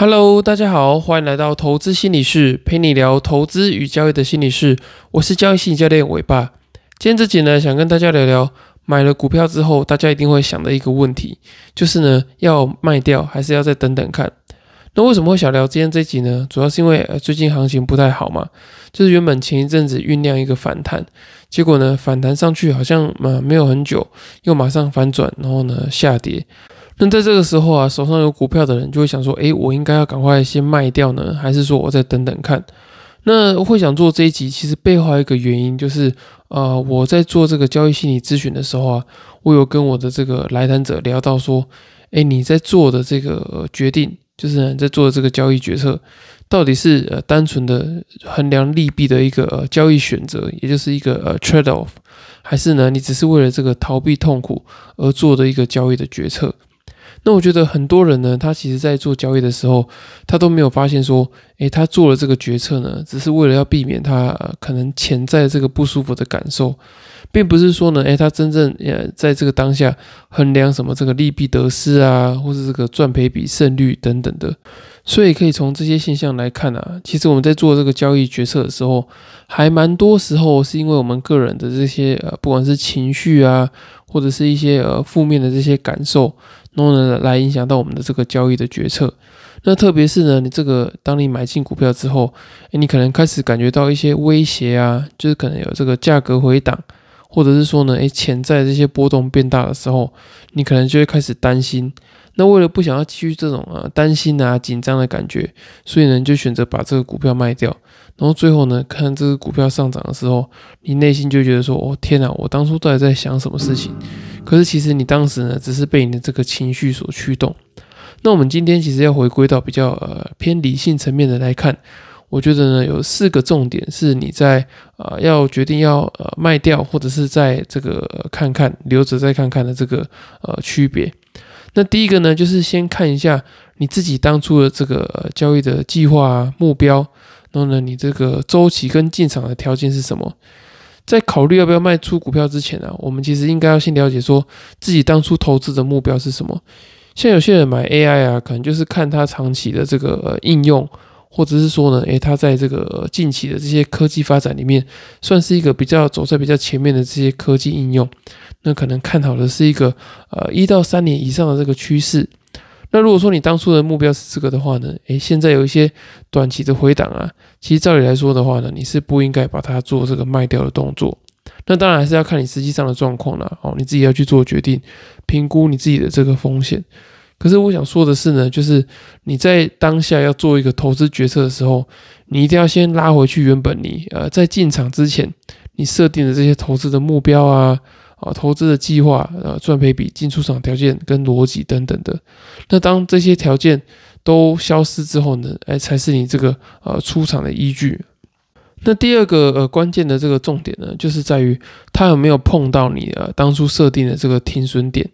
Hello，大家好，欢迎来到投资心理室，陪你聊投资与交易的心理室。我是交易心理教练伟爸。今天这集呢，想跟大家聊聊买了股票之后，大家一定会想的一个问题，就是呢，要卖掉还是要再等等看？那为什么会想聊今天这集呢？主要是因为最近行情不太好嘛，就是原本前一阵子酝酿一个反弹，结果呢反弹上去好像呃没有很久，又马上反转，然后呢下跌。那在这个时候啊，手上有股票的人就会想说，诶，我应该要赶快先卖掉呢，还是说我再等等看？那会想做这一集，其实背后还有一个原因就是，呃，我在做这个交易心理咨询的时候啊，我有跟我的这个来谈者聊到说，诶，你在做的这个决定。就是你在做的这个交易决策，到底是呃单纯的衡量利弊的一个呃交易选择，也就是一个呃 trade off，还是呢你只是为了这个逃避痛苦而做的一个交易的决策？那我觉得很多人呢，他其实在做交易的时候，他都没有发现说，诶，他做了这个决策呢，只是为了要避免他可能潜在这个不舒服的感受。并不是说呢，诶，他真正呃在这个当下衡量什么这个利弊得失啊，或是这个赚赔比胜率等等的，所以可以从这些现象来看啊，其实我们在做这个交易决策的时候，还蛮多时候是因为我们个人的这些呃，不管是情绪啊，或者是一些呃负面的这些感受，然后呢来影响到我们的这个交易的决策。那特别是呢，你这个当你买进股票之后，诶，你可能开始感觉到一些威胁啊，就是可能有这个价格回档。或者是说呢，诶，潜在这些波动变大的时候，你可能就会开始担心。那为了不想要继续这种啊担心啊紧张的感觉，所以呢，就选择把这个股票卖掉。然后最后呢，看这个股票上涨的时候，你内心就觉得说，哦天哪，我当初到底在想什么事情？可是其实你当时呢，只是被你的这个情绪所驱动。那我们今天其实要回归到比较呃偏理性层面的来看。我觉得呢，有四个重点是你在呃要决定要呃卖掉，或者是在这个看看留着再看看的这个呃区别。那第一个呢，就是先看一下你自己当初的这个交易的计划啊目标，然后呢，你这个周期跟进场的条件是什么？在考虑要不要卖出股票之前啊，我们其实应该要先了解说自己当初投资的目标是什么。像有些人买 AI 啊，可能就是看它长期的这个应用。或者是说呢，诶，它在这个近期的这些科技发展里面，算是一个比较走在比较前面的这些科技应用，那可能看好的是一个呃一到三年以上的这个趋势。那如果说你当初的目标是这个的话呢，诶，现在有一些短期的回档啊，其实照理来说的话呢，你是不应该把它做这个卖掉的动作。那当然还是要看你实际上的状况了，哦，你自己要去做决定，评估你自己的这个风险。可是我想说的是呢，就是你在当下要做一个投资决策的时候，你一定要先拉回去原本你呃在进场之前你设定的这些投资的目标啊啊投资的计划呃赚赔比进出场条件跟逻辑等等的。那当这些条件都消失之后呢，哎才是你这个呃出场的依据。那第二个呃关键的这个重点呢，就是在于它有没有碰到你呃当初设定的这个停损点。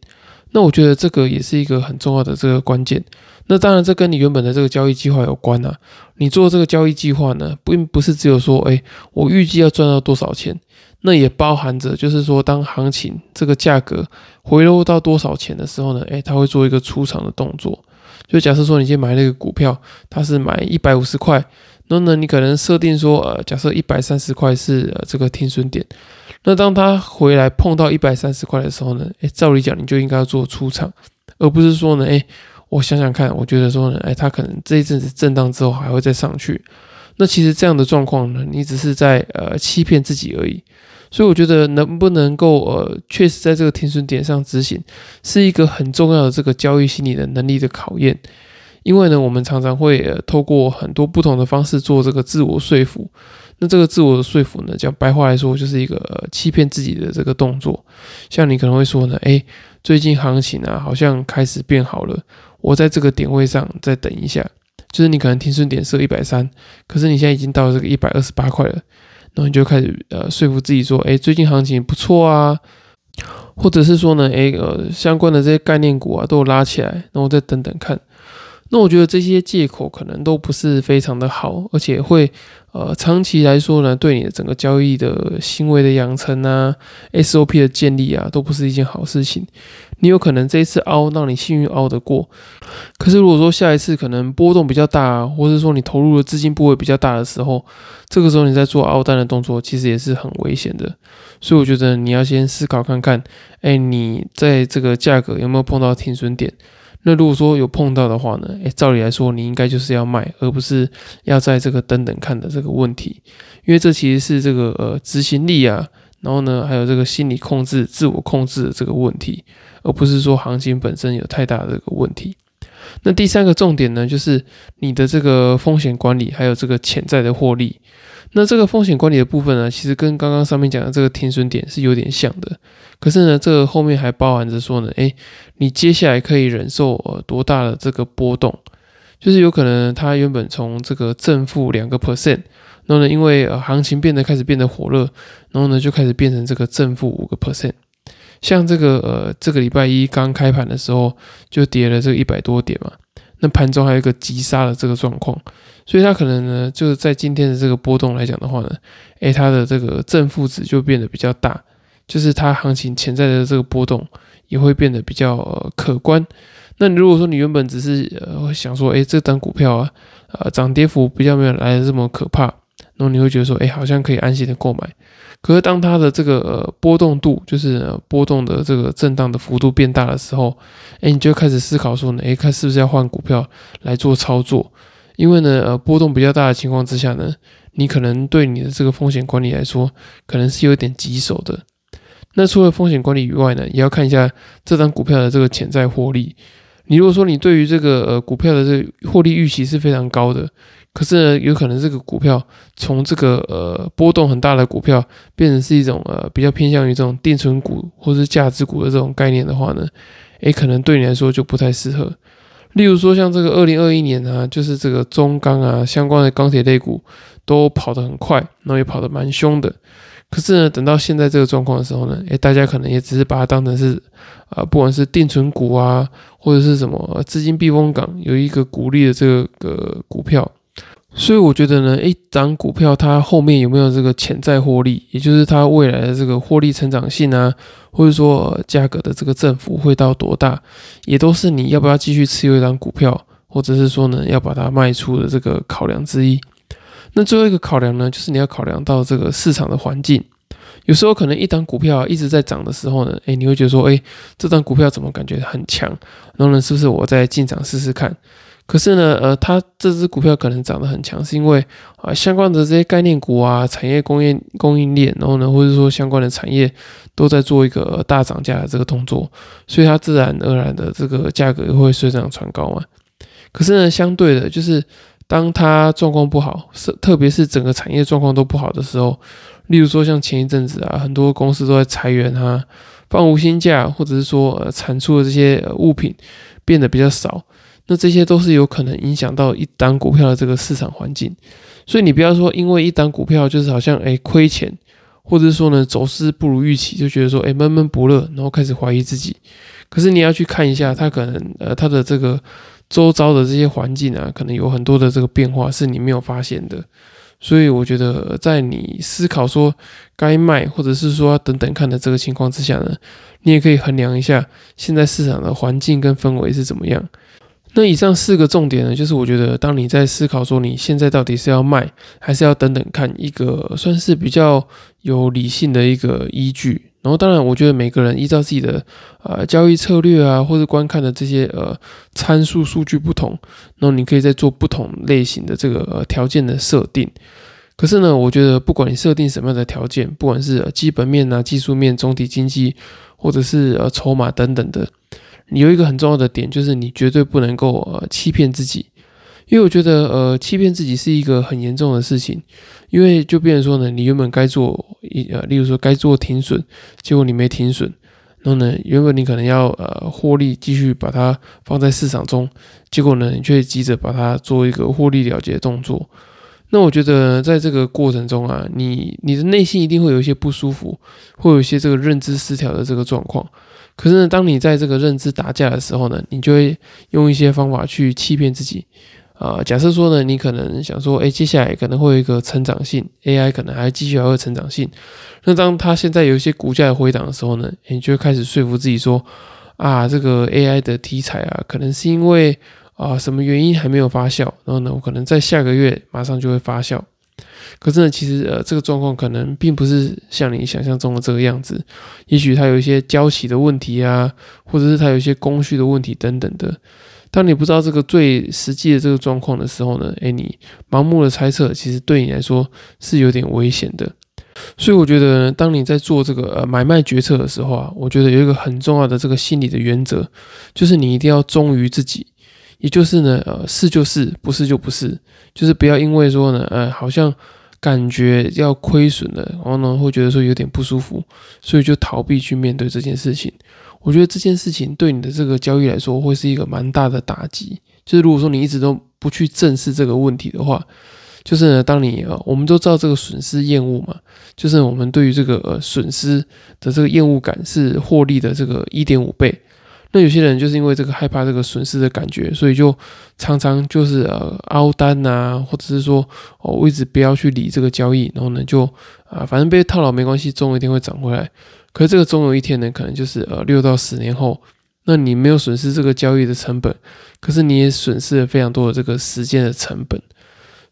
那我觉得这个也是一个很重要的这个关键。那当然，这跟你原本的这个交易计划有关啊。你做这个交易计划呢，并不是只有说，哎，我预计要赚到多少钱，那也包含着就是说，当行情这个价格回落到多少钱的时候呢，哎，他会做一个出场的动作。就假设说，你先买那个股票，它是买一百五十块，那呢，你可能设定说，呃，假设一百三十块是呃这个停损点。那当他回来碰到一百三十块的时候呢？诶，照理讲你就应该要做出场，而不是说呢，诶，我想想看，我觉得说呢，诶，他可能这一阵子震荡之后还会再上去。那其实这样的状况呢，你只是在呃欺骗自己而已。所以我觉得能不能够呃确实在这个停损点上执行，是一个很重要的这个交易心理的能力的考验。因为呢，我们常常会呃透过很多不同的方式做这个自我说服。那这个自我的说服呢，讲白话来说，就是一个欺骗自己的这个动作。像你可能会说呢，诶，最近行情啊，好像开始变好了，我在这个点位上再等一下。就是你可能停损点设一百三，可是你现在已经到了这个一百二十八块了，然后你就开始呃说服自己说，诶，最近行情不错啊，或者是说呢，诶，呃，相关的这些概念股啊都有拉起来，那我再等等看。那我觉得这些借口可能都不是非常的好，而且会呃长期来说呢，对你的整个交易的行为的养成啊，SOP 的建立啊，都不是一件好事情。你有可能这一次凹让你幸运凹得过，可是如果说下一次可能波动比较大，或者说你投入的资金部位比较大的时候，这个时候你在做凹单的动作，其实也是很危险的。所以我觉得你要先思考看看，哎，你在这个价格有没有碰到停损点？那如果说有碰到的话呢？诶，照理来说，你应该就是要卖，而不是要在这个等等看的这个问题，因为这其实是这个呃执行力啊，然后呢还有这个心理控制、自我控制的这个问题，而不是说行情本身有太大的这个问题。那第三个重点呢，就是你的这个风险管理，还有这个潜在的获利。那这个风险管理的部分呢，其实跟刚刚上面讲的这个停损点是有点像的。可是呢，这个后面还包含着说呢，诶，你接下来可以忍受呃多大的这个波动？就是有可能它原本从这个正负两个 percent，然后呢，因为呃行情变得开始变得火热，然后呢就开始变成这个正负五个 percent。像这个呃这个礼拜一刚开盘的时候就跌了这个一百多点嘛，那盘中还有一个急杀的这个状况。所以它可能呢，就是在今天的这个波动来讲的话呢，诶，它的这个正负值就变得比较大，就是它行情潜在的这个波动也会变得比较可观。那你如果说你原本只是呃想说，诶，这单股票啊，呃，涨跌幅比较没有来的这么可怕，然后你会觉得说，诶，好像可以安心的购买。可是当它的这个呃波动度，就是波动的这个震荡的幅度变大的时候，诶，你就开始思考说呢，诶，看是不是要换股票来做操作。因为呢，呃，波动比较大的情况之下呢，你可能对你的这个风险管理来说，可能是有点棘手的。那除了风险管理以外呢，也要看一下这张股票的这个潜在获利。你如果说你对于这个呃股票的这个获利预期是非常高的，可是呢，有可能这个股票从这个呃波动很大的股票变成是一种呃比较偏向于这种定存股或者是价值股的这种概念的话呢，诶，可能对你来说就不太适合。例如说，像这个二零二一年啊，就是这个中钢啊相关的钢铁类股都跑得很快，然后也跑得蛮凶的。可是呢，等到现在这个状况的时候呢，诶，大家可能也只是把它当成是啊，不管是定存股啊，或者是什么资金避风港，有一个鼓励的这个股票。所以我觉得呢，一档股票它后面有没有这个潜在获利，也就是它未来的这个获利成长性啊，或者说价格的这个振幅会到多大，也都是你要不要继续持有一档股票，或者是说呢要把它卖出的这个考量之一。那最后一个考量呢，就是你要考量到这个市场的环境，有时候可能一档股票一直在涨的时候呢，诶，你会觉得说，诶，这档股票怎么感觉很强？然后呢，是不是我再进场试试看？可是呢，呃，它这只股票可能涨得很强，是因为啊，相关的这些概念股啊，产业供应供应链，然后呢，或者说相关的产业都在做一个大涨价的这个动作，所以它自然而然的这个价格会水涨船高嘛。可是呢，相对的，就是当它状况不好，是特别是整个产业状况都不好的时候，例如说像前一阵子啊，很多公司都在裁员啊，放无薪假，或者是说呃产出的这些物品变得比较少。那这些都是有可能影响到一单股票的这个市场环境，所以你不要说因为一单股票就是好像诶亏钱，或者说呢走势不如预期，就觉得说诶闷闷不乐，然后开始怀疑自己。可是你要去看一下，它可能呃它的这个周遭的这些环境啊，可能有很多的这个变化是你没有发现的。所以我觉得在你思考说该卖，或者是说等等看的这个情况之下呢，你也可以衡量一下现在市场的环境跟氛围是怎么样。那以上四个重点呢，就是我觉得当你在思考说你现在到底是要卖，还是要等等看一个算是比较有理性的一个依据。然后当然，我觉得每个人依照自己的呃交易策略啊，或者观看的这些呃参数数据不同，然后你可以再做不同类型的这个呃条件的设定。可是呢，我觉得不管你设定什么样的条件，不管是基本面啊、技术面、总体经济，或者是呃筹码等等的。你有一个很重要的点，就是你绝对不能够呃欺骗自己，因为我觉得呃欺骗自己是一个很严重的事情，因为就变成说呢，你原本该做一呃，例如说该做停损，结果你没停损，然后呢，原本你可能要呃获利继续把它放在市场中，结果呢，你却急着把它做一个获利了结的动作，那我觉得在这个过程中啊，你你的内心一定会有一些不舒服，会有一些这个认知失调的这个状况。可是呢，当你在这个认知打架的时候呢，你就会用一些方法去欺骗自己。啊，假设说呢，你可能想说，哎，接下来可能会有一个成长性，AI 可能还继续还会成长性。那当它现在有一些股价的回档的时候呢，你就会开始说服自己说，啊，这个 AI 的题材啊，可能是因为啊什么原因还没有发酵，然后呢，我可能在下个月马上就会发酵。可是呢，其实呃，这个状况可能并不是像你想象中的这个样子，也许它有一些交期的问题啊，或者是它有一些工序的问题等等的。当你不知道这个最实际的这个状况的时候呢，诶，你盲目的猜测，其实对你来说是有点危险的。所以我觉得，当你在做这个呃买卖决策的时候啊，我觉得有一个很重要的这个心理的原则，就是你一定要忠于自己，也就是呢，呃，是就是，不是就不是，就是不要因为说呢，呃，好像感觉要亏损了，然后呢，会觉得说有点不舒服，所以就逃避去面对这件事情。我觉得这件事情对你的这个交易来说会是一个蛮大的打击。就是如果说你一直都不去正视这个问题的话，就是呢，当你呃，我们都知道这个损失厌恶嘛，就是我们对于这个呃损失的这个厌恶感是获利的这个一点五倍。那有些人就是因为这个害怕这个损失的感觉，所以就常常就是呃凹单呐，或者是说哦我一直不要去理这个交易，然后呢就啊反正被套牢没关系，总有一天会涨回来。可是这个总有一天呢，可能就是呃六到十年后，那你没有损失这个交易的成本，可是你也损失了非常多的这个时间的成本。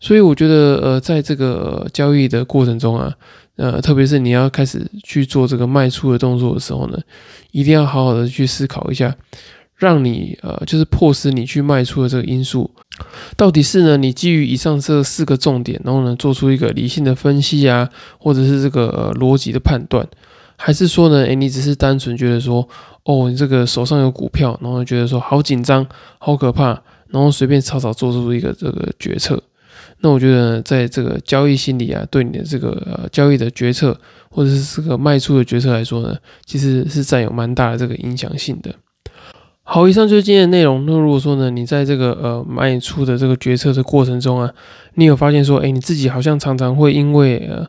所以我觉得呃，在这个交易的过程中啊，呃，特别是你要开始去做这个卖出的动作的时候呢，一定要好好的去思考一下，让你呃就是迫使你去卖出的这个因素，到底是呢你基于以上这四个重点，然后呢做出一个理性的分析啊，或者是这个逻辑的判断。还是说呢？诶，你只是单纯觉得说，哦，你这个手上有股票，然后觉得说好紧张、好可怕，然后随便草草做出一个这个决策。那我觉得，在这个交易心理啊，对你的这个呃交易的决策，或者是这个卖出的决策来说呢，其实是占有蛮大的这个影响性的。好，以上就是今天的内容。那如果说呢，你在这个呃卖出的这个决策的过程中啊，你有发现说，诶，你自己好像常常会因为呃。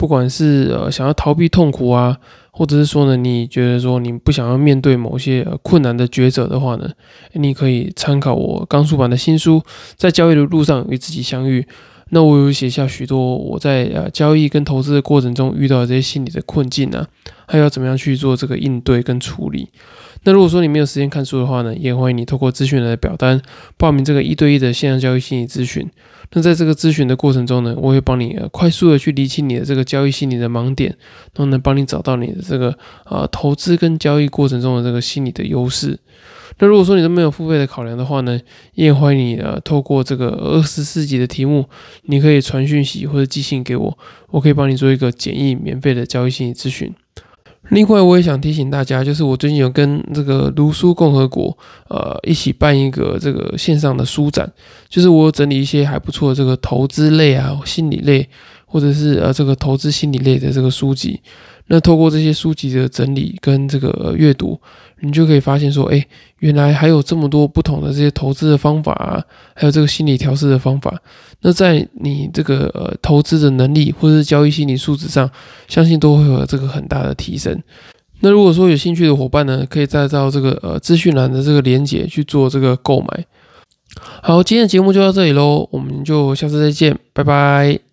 不管是呃想要逃避痛苦啊，或者是说呢，你觉得说你不想要面对某些困难的抉择的话呢，你可以参考我刚出版的新书《在交易的路上与自己相遇》。那我有写下许多我在呃交易跟投资的过程中遇到的这些心理的困境啊，还要怎么样去做这个应对跟处理。那如果说你没有时间看书的话呢，也欢迎你透过咨询的表单报名这个一对一的线上交易心理咨询。那在这个咨询的过程中呢，我会帮你呃快速的去理清你的这个交易心理的盲点，然后呢帮你找到你的这个呃投资跟交易过程中的这个心理的优势。那如果说你都没有付费的考量的话呢，也欢迎你呃透过这个二十四集的题目，你可以传讯息或者寄信给我，我可以帮你做一个简易免费的交易心理咨询。另外，我也想提醒大家，就是我最近有跟这个读书共和国，呃，一起办一个这个线上的书展，就是我整理一些还不错的这个投资类啊、心理类，或者是呃这个投资心理类的这个书籍。那透过这些书籍的整理跟这个阅读，你就可以发现说，哎，原来还有这么多不同的这些投资的方法啊，还有这个心理调试的方法。那在你这个呃投资的能力或者是交易心理素质上，相信都会有这个很大的提升。那如果说有兴趣的伙伴呢，可以再到这个呃资讯栏的这个链接去做这个购买。好，今天的节目就到这里喽，我们就下次再见，拜拜。